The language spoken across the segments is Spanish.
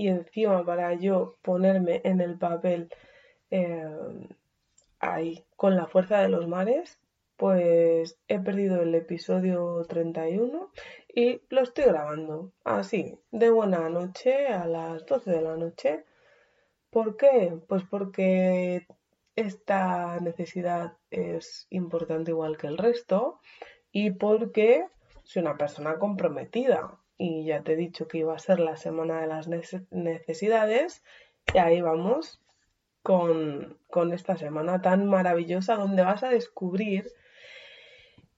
Y encima para yo ponerme en el papel eh, ahí con la fuerza de los mares, pues he perdido el episodio 31 y lo estoy grabando así, de buena noche a las 12 de la noche. ¿Por qué? Pues porque esta necesidad es importante igual que el resto y porque soy una persona comprometida y ya te he dicho que iba a ser la semana de las necesidades y ahí vamos con, esta semana tan maravillosa donde vas a descubrir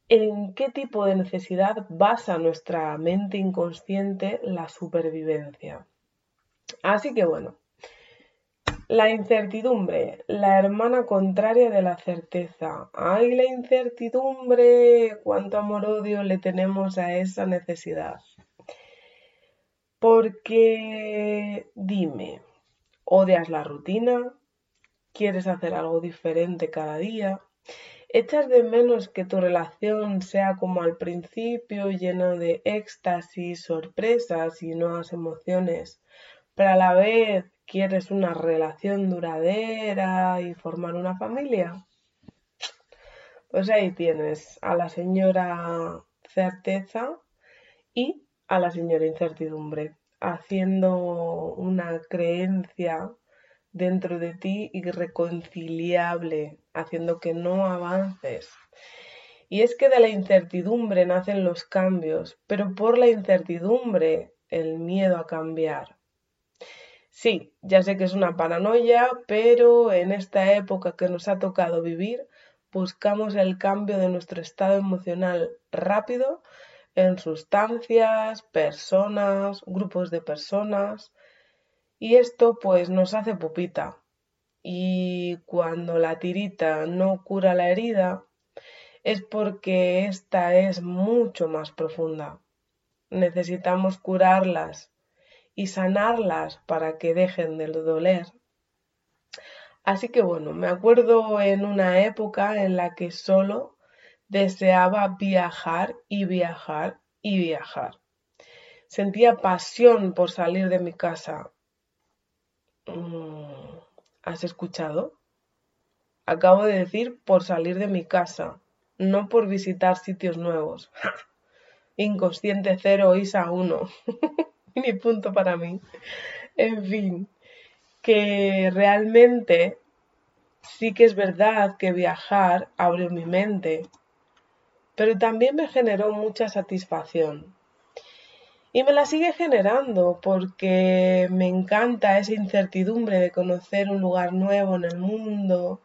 en qué tipo de necesidad basa nuestra mente inconsciente la supervivencia. Así que bueno, la incertidumbre, la hermana contraria de la certeza. ¡Ay, la incertidumbre! ¿Cuánto amor-odio le tenemos a esa necesidad? Porque dime, ¿odias la rutina? ¿Quieres hacer algo diferente cada día? ¿Echas de menos que tu relación sea como al principio, llena de éxtasis, sorpresas y nuevas emociones, pero a la vez quieres una relación duradera y formar una familia? Pues ahí tienes a la señora certeza y a la señora incertidumbre, haciendo una creencia dentro de ti irreconciliable, haciendo que no avances. Y es que de la incertidumbre nacen los cambios, pero por la incertidumbre el miedo a cambiar. Sí, ya sé que es una paranoia, pero en esta época que nos ha tocado vivir, buscamos el cambio de nuestro estado emocional rápido en sustancias, personas, grupos de personas. Y esto pues nos hace pupita. Y cuando la tirita no cura la herida, es porque esta es mucho más profunda. Necesitamos curarlas y sanarlas para que dejen de doler. Así que bueno, me acuerdo en una época en la que solo deseaba viajar y viajar y viajar. Sentía pasión por salir de mi casa. Mm, ¿Has escuchado? Acabo de decir por salir de mi casa, no por visitar sitios nuevos. Inconsciente cero, ISA 1. Ni punto para mí. En fin, que realmente sí que es verdad que viajar abrió mi mente, pero también me generó mucha satisfacción. Y me la sigue generando porque me encanta esa incertidumbre de conocer un lugar nuevo en el mundo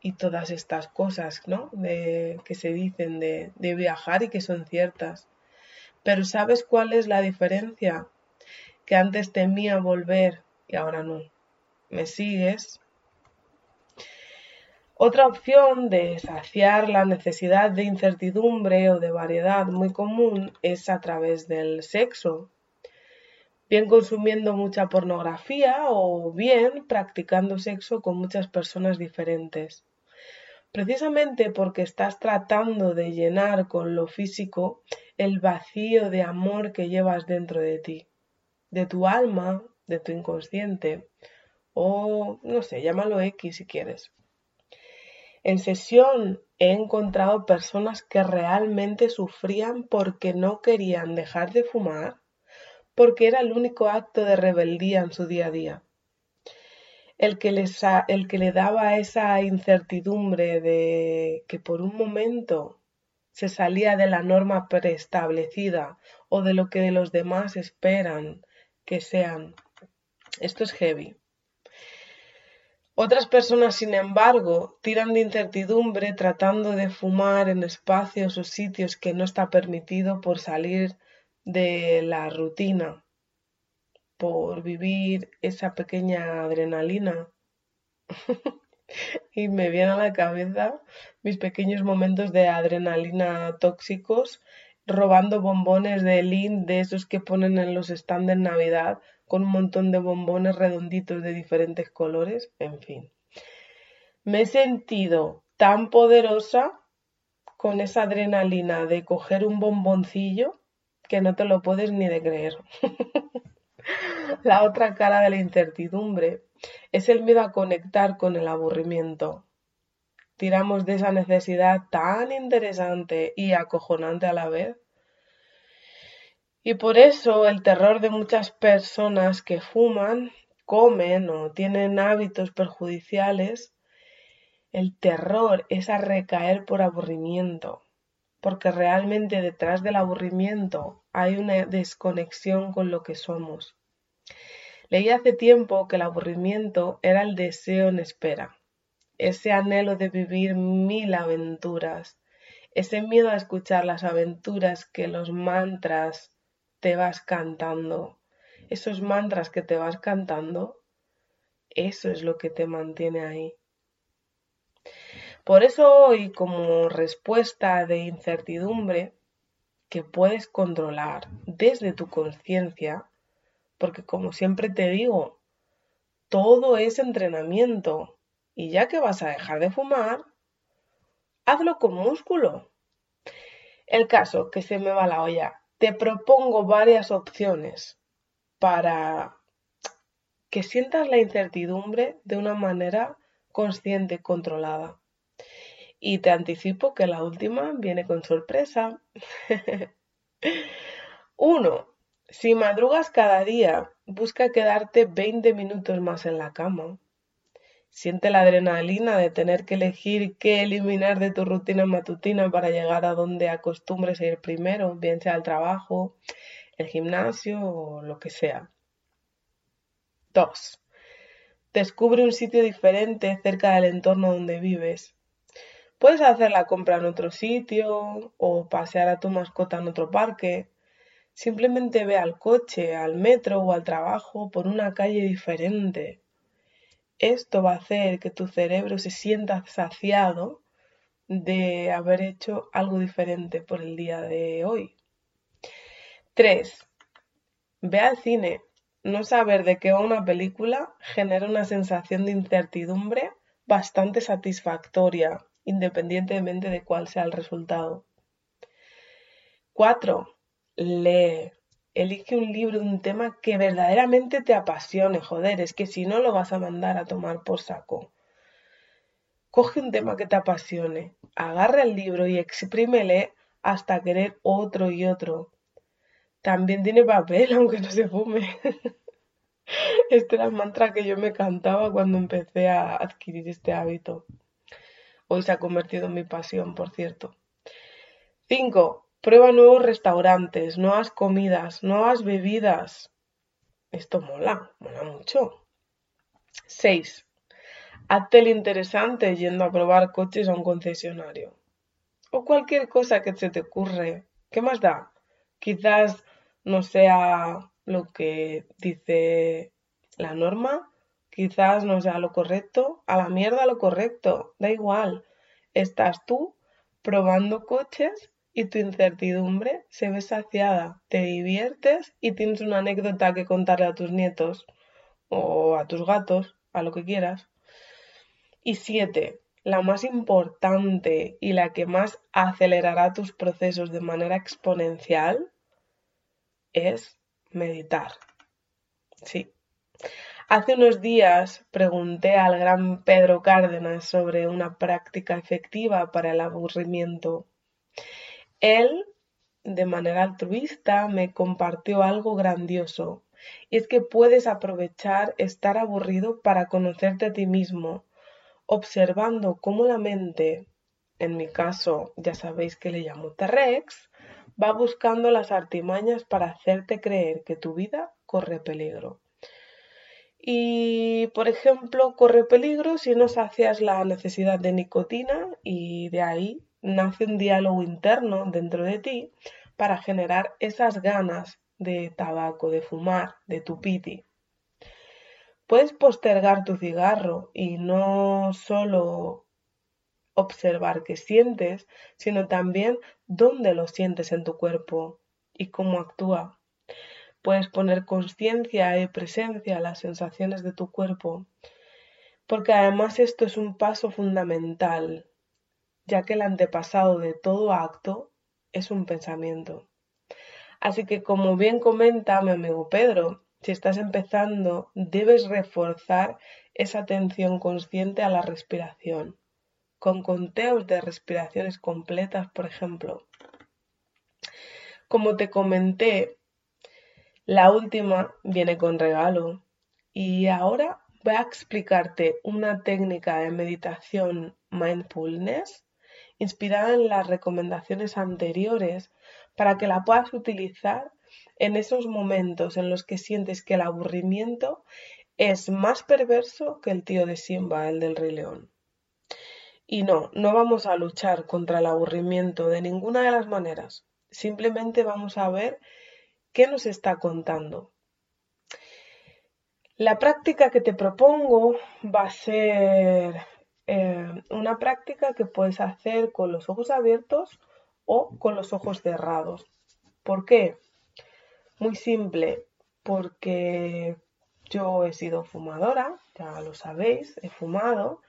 y todas estas cosas, ¿no? De, que se dicen de, de viajar y que son ciertas. Pero ¿sabes cuál es la diferencia? Que antes temía volver y ahora no. ¿Me sigues? Otra opción de saciar la necesidad de incertidumbre o de variedad muy común es a través del sexo, bien consumiendo mucha pornografía o bien practicando sexo con muchas personas diferentes. Precisamente porque estás tratando de llenar con lo físico el vacío de amor que llevas dentro de ti, de tu alma, de tu inconsciente, o no sé, llámalo X si quieres. En sesión he encontrado personas que realmente sufrían porque no querían dejar de fumar, porque era el único acto de rebeldía en su día a día. El que, les el que le daba esa incertidumbre de que por un momento se salía de la norma preestablecida o de lo que los demás esperan que sean. Esto es heavy. Otras personas, sin embargo, tiran de incertidumbre tratando de fumar en espacios o sitios que no está permitido por salir de la rutina. por vivir esa pequeña adrenalina. y me viene a la cabeza mis pequeños momentos de adrenalina tóxicos robando bombones de Lind de esos que ponen en los stands de Navidad con un montón de bombones redonditos de diferentes colores, en fin. Me he sentido tan poderosa con esa adrenalina de coger un bomboncillo que no te lo puedes ni de creer. la otra cara de la incertidumbre es el miedo a conectar con el aburrimiento. Tiramos de esa necesidad tan interesante y acojonante a la vez. Y por eso el terror de muchas personas que fuman, comen o tienen hábitos perjudiciales, el terror es a recaer por aburrimiento, porque realmente detrás del aburrimiento hay una desconexión con lo que somos. Leí hace tiempo que el aburrimiento era el deseo en espera, ese anhelo de vivir mil aventuras, ese miedo a escuchar las aventuras que los mantras te vas cantando, esos mantras que te vas cantando, eso es lo que te mantiene ahí. Por eso hoy, como respuesta de incertidumbre que puedes controlar desde tu conciencia, porque como siempre te digo, todo es entrenamiento. Y ya que vas a dejar de fumar, hazlo con músculo. El caso que se me va la olla, te propongo varias opciones para que sientas la incertidumbre de una manera consciente controlada. Y te anticipo que la última viene con sorpresa. Uno, si madrugas cada día, busca quedarte 20 minutos más en la cama. Siente la adrenalina de tener que elegir qué eliminar de tu rutina matutina para llegar a donde acostumbres a ir primero, bien sea el trabajo, el gimnasio o lo que sea. 2. Descubre un sitio diferente cerca del entorno donde vives. Puedes hacer la compra en otro sitio o pasear a tu mascota en otro parque Simplemente ve al coche, al metro o al trabajo por una calle diferente. Esto va a hacer que tu cerebro se sienta saciado de haber hecho algo diferente por el día de hoy. 3. Ve al cine. No saber de qué va una película genera una sensación de incertidumbre bastante satisfactoria, independientemente de cuál sea el resultado. 4 lee, elige un libro un tema que verdaderamente te apasione, joder, es que si no lo vas a mandar a tomar por saco. Coge un tema que te apasione, agarra el libro y exprímele hasta querer otro y otro. También tiene papel, aunque no se fume. Este era el mantra que yo me cantaba cuando empecé a adquirir este hábito. Hoy se ha convertido en mi pasión, por cierto. 5. Prueba nuevos restaurantes, nuevas comidas, nuevas bebidas. Esto mola, mola mucho. 6. Hazte el interesante yendo a probar coches a un concesionario. O cualquier cosa que se te ocurre. ¿Qué más da? Quizás no sea lo que dice la norma, quizás no sea lo correcto, a la mierda lo correcto, da igual. Estás tú probando coches y tu incertidumbre se ve saciada, te diviertes y tienes una anécdota que contarle a tus nietos o a tus gatos, a lo que quieras. Y siete, la más importante y la que más acelerará tus procesos de manera exponencial es meditar. Sí. Hace unos días pregunté al gran Pedro Cárdenas sobre una práctica efectiva para el aburrimiento él, de manera altruista, me compartió algo grandioso, y es que puedes aprovechar estar aburrido para conocerte a ti mismo, observando cómo la mente, en mi caso ya sabéis que le llamo T-Rex, va buscando las artimañas para hacerte creer que tu vida corre peligro. Y, por ejemplo, corre peligro si no sacias la necesidad de nicotina y de ahí nace un diálogo interno dentro de ti para generar esas ganas de tabaco, de fumar, de tu piti. Puedes postergar tu cigarro y no solo observar qué sientes, sino también dónde lo sientes en tu cuerpo y cómo actúa. Puedes poner conciencia y presencia a las sensaciones de tu cuerpo, porque además esto es un paso fundamental, ya que el antepasado de todo acto es un pensamiento. Así que como bien comenta mi amigo Pedro, si estás empezando, debes reforzar esa atención consciente a la respiración, con conteos de respiraciones completas, por ejemplo. Como te comenté, la última viene con regalo y ahora voy a explicarte una técnica de meditación mindfulness inspirada en las recomendaciones anteriores para que la puedas utilizar en esos momentos en los que sientes que el aburrimiento es más perverso que el tío de Simba, el del Rey León. Y no, no vamos a luchar contra el aburrimiento de ninguna de las maneras. Simplemente vamos a ver qué nos está contando. La práctica que te propongo va a ser eh, una práctica que puedes hacer con los ojos abiertos o con los ojos cerrados. ¿Por qué? Muy simple, porque yo he sido fumadora, ya lo sabéis, he fumado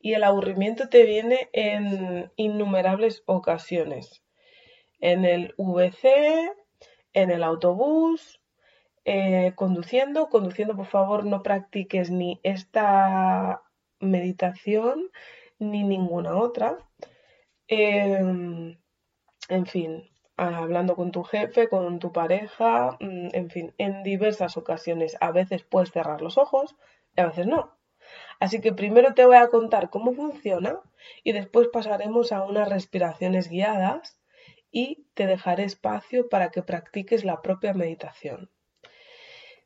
y el aburrimiento te viene en innumerables ocasiones. En el VC, en el autobús, eh, conduciendo. Conduciendo, por favor, no practiques ni esta meditación ni ninguna otra. Em, en fin, hablando con tu jefe, con tu pareja, mm, en fin, en diversas ocasiones. A veces puedes cerrar los ojos y a veces no. Así que primero te voy a contar cómo funciona y después pasaremos a unas respiraciones guiadas y te dejaré espacio para que practiques la propia meditación.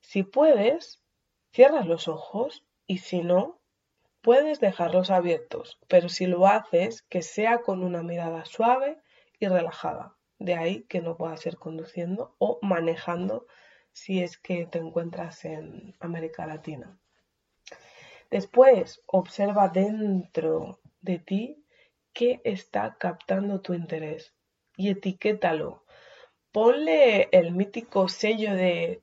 Si puedes, cierras los ojos y si no, puedes dejarlos abiertos, pero si lo haces, que sea con una mirada suave y relajada. De ahí que no puedas ir conduciendo o manejando si es que te encuentras en América Latina. Después, observa dentro de ti qué está captando tu interés y etiquétalo. Ponle el mítico sello de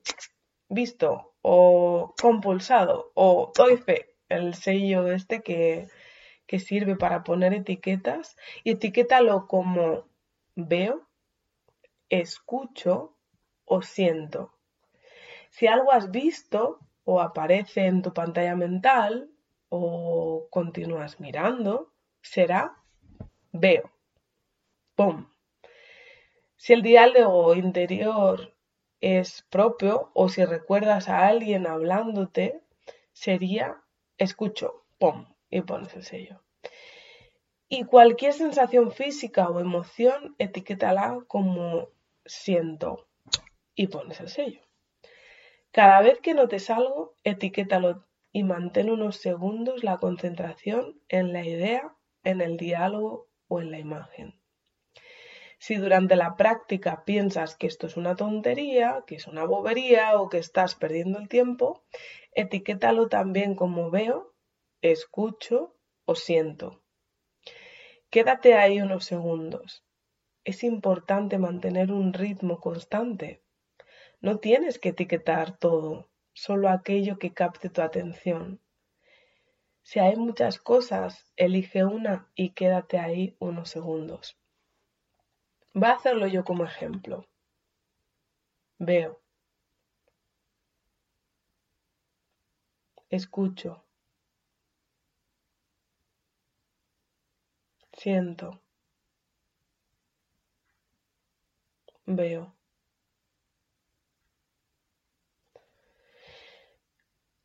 visto o compulsado o doy fe, el sello este que, que sirve para poner etiquetas y etiquétalo como veo, escucho o siento. Si algo has visto o aparece en tu pantalla mental o continúas mirando, será veo. ¡Pum! Si el diálogo interior es propio o si recuerdas a alguien hablándote, sería escucho, ¡pum! y pones el sello. Y cualquier sensación física o emoción, etiquétala como siento y pones el sello. Cada vez que notes algo, etiquétalo y mantén unos segundos la concentración en la idea, en el diálogo o en la imagen. Si durante la práctica piensas que esto es una tontería, que es una bobería o que estás perdiendo el tiempo, etiquétalo también como veo, escucho o siento. Quédate ahí unos segundos. Es importante mantener un ritmo constante. No tienes que etiquetar todo, solo aquello que capte tu atención. Si hay muchas cosas, elige una y quédate ahí unos segundos. Voy a hacerlo yo como ejemplo. Veo. Escucho. Siento. Veo.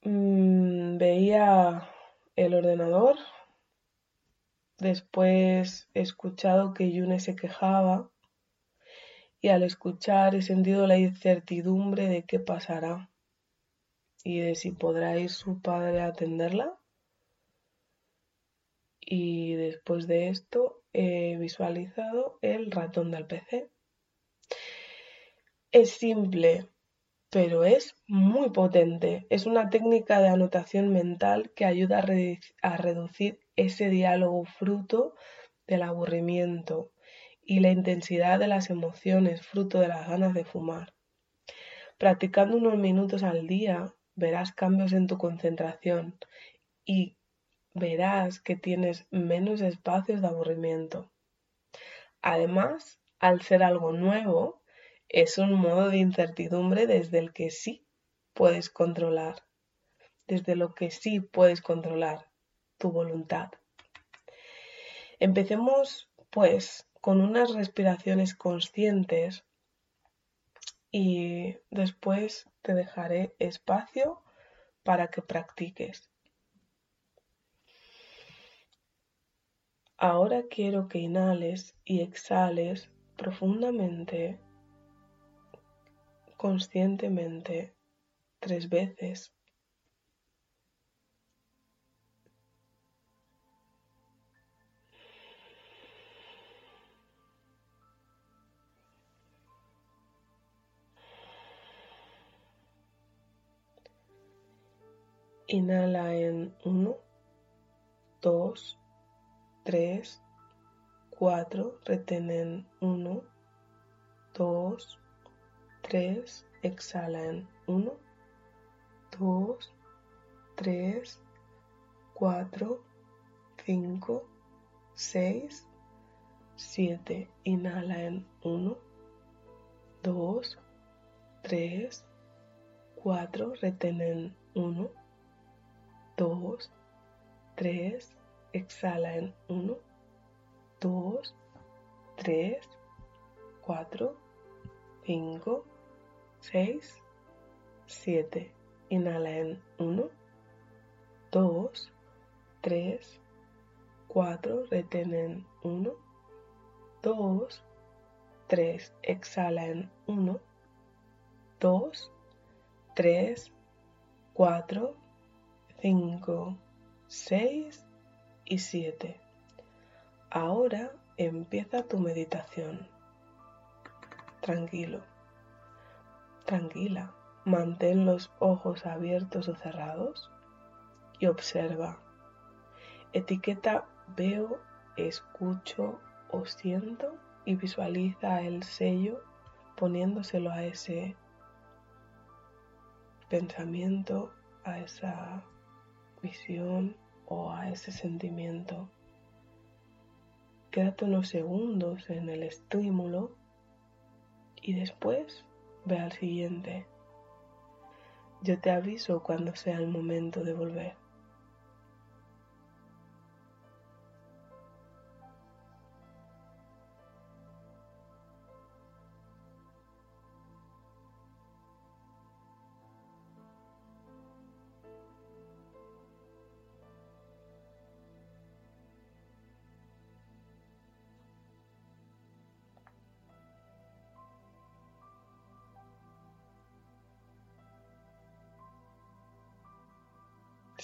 Mm, veía el ordenador. Después he escuchado que Yune se quejaba y al escuchar he sentido la incertidumbre de qué pasará y de si podrá ir su padre a atenderla y después de esto he visualizado el ratón del PC. Es simple, pero es muy potente. Es una técnica de anotación mental que ayuda a, reducir ese diálogo fruto del aburrimiento y la intensidad de las emociones fruto de las ganas de fumar. Practicando unos minutos al día verás cambios en tu concentración y verás que tienes menos espacios de aburrimiento. Además, al ser algo nuevo, es un modo de incertidumbre desde el que sí puedes controlar, desde lo que sí puedes controlar, tu voluntad. Empecemos, pues, con unas respiraciones conscientes y después te dejaré espacio para que practiques. Ahora quiero que inhales y exhales profundamente conscientemente tres veces. Inhala en 1, 2, 3, 4, retén en 1, 2, 3, exhala en 1, 2, 3, 4, 5, 6, 7. Inhala en 1, 2, 3, 4. Retén en 1, 2, 3. Exhala en 1, 2, 3, 4, 5, 6, 7. Inhala en 1, 2, 3, 4. Retén en 1, 2, 3. Exhala en 1, 2, 3, 4, 5, 6 y 7. Ahora empieza tu meditación. Tranquilo tranquila. Mantén los ojos abiertos o cerrados y observa. Etiqueta veo, escucho o siento y visualiza el sello poniéndoselo a ese pensamiento, a esa visión o a ese sentimiento. Quédate unos segundos en el estímulo y después Ve al siguiente. Yo te aviso cuando sea el momento de volver.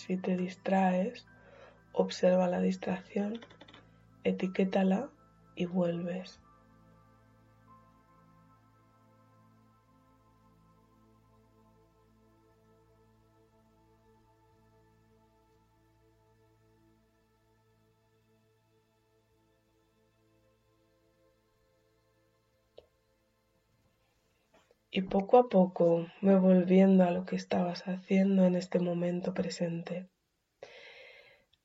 Si te distraes, observa la distracción, etiquétala y vuelves. Poco a poco me volviendo a lo que estabas haciendo en este momento presente.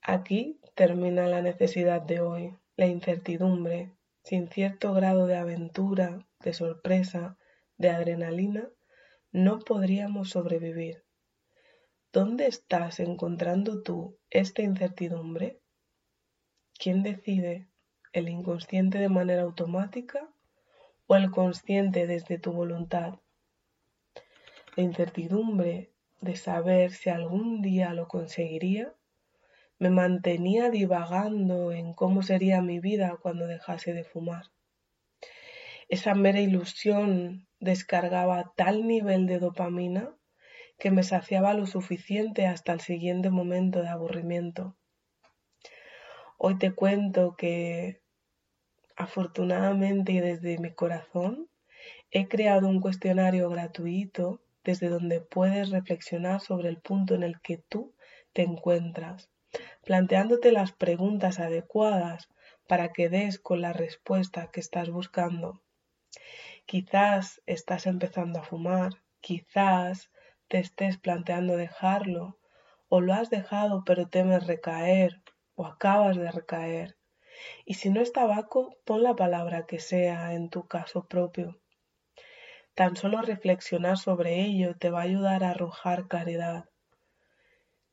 Aquí termina la necesidad de hoy, la incertidumbre, sin cierto grado de aventura, de sorpresa, de adrenalina, no podríamos sobrevivir. ¿Dónde estás encontrando tú esta incertidumbre? ¿Quién decide? ¿El inconsciente de manera automática o el consciente desde tu voluntad? La incertidumbre de saber si algún día lo conseguiría me mantenía divagando en cómo sería mi vida cuando dejase de fumar. Esa mera ilusión descargaba tal nivel de dopamina que me saciaba lo suficiente hasta el siguiente momento de aburrimiento. Hoy te cuento que afortunadamente y desde mi corazón he creado un cuestionario gratuito desde donde puedes reflexionar sobre el punto en el que tú te encuentras, planteándote las preguntas adecuadas para que des con la respuesta que estás buscando. Quizás estás empezando a fumar, quizás te estés planteando dejarlo, o lo has dejado pero temes recaer, o acabas de recaer. Y si no es tabaco, pon la palabra que sea en tu caso propio. Tan solo reflexionar sobre ello te va a ayudar a arrojar claridad.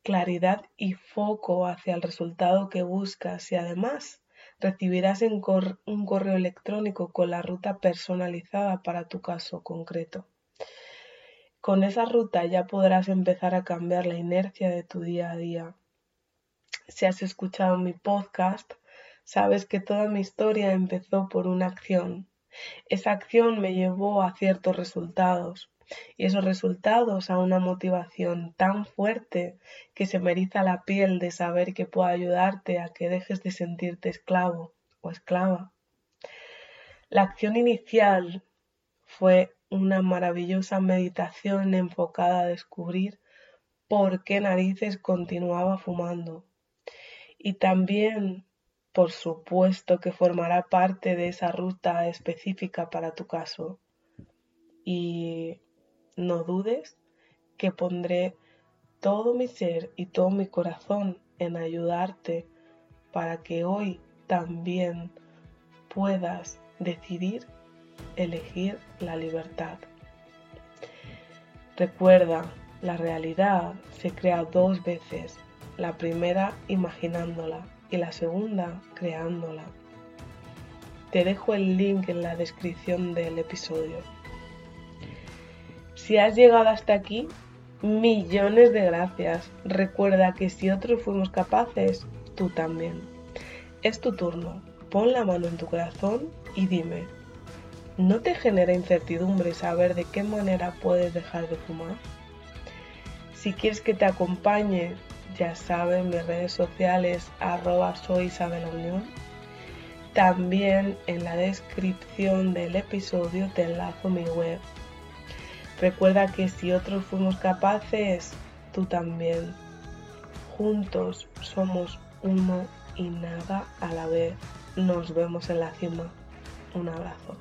Claridad y foco hacia el resultado que buscas y además recibirás un correo electrónico con la ruta personalizada para tu caso concreto. Con esa ruta ya podrás empezar a cambiar la inercia de tu día a día. Si has escuchado mi podcast, sabes que toda mi historia empezó por una acción. Esa acción me llevó a ciertos resultados y esos resultados a una motivación tan fuerte que se me la piel de saber que puedo ayudarte a que dejes de sentirte esclavo o esclava. La acción inicial fue una maravillosa meditación enfocada a descubrir por qué narices continuaba fumando. Y también, por supuesto, que formará parte de esa ruta específica para tu caso. Y no dudes que pondré todo mi ser y todo mi corazón en ayudarte para que hoy también puedas decidir elegir la libertad. Recuerda, la realidad se crea dos veces, la primera imaginándola y la segunda creándola. Te dejo el link en la descripción del episodio. Si has llegado hasta aquí, millones de gracias. Recuerda que si otros fuimos capaces, tú también. Es tu turno. Pon la mano en tu corazón y dime, ¿no te genera incertidumbre saber de qué manera puedes dejar de fumar? Si quieres que te acompañe, ya sabes, mis redes sociales arroba soy Isabel Unión. También en la descripción del episodio te enlazo mi web Recuerda que si otros fuimos capaces, tú también. Juntos somos uno y nada a la vez. Nos vemos en la cima. Un abrazo.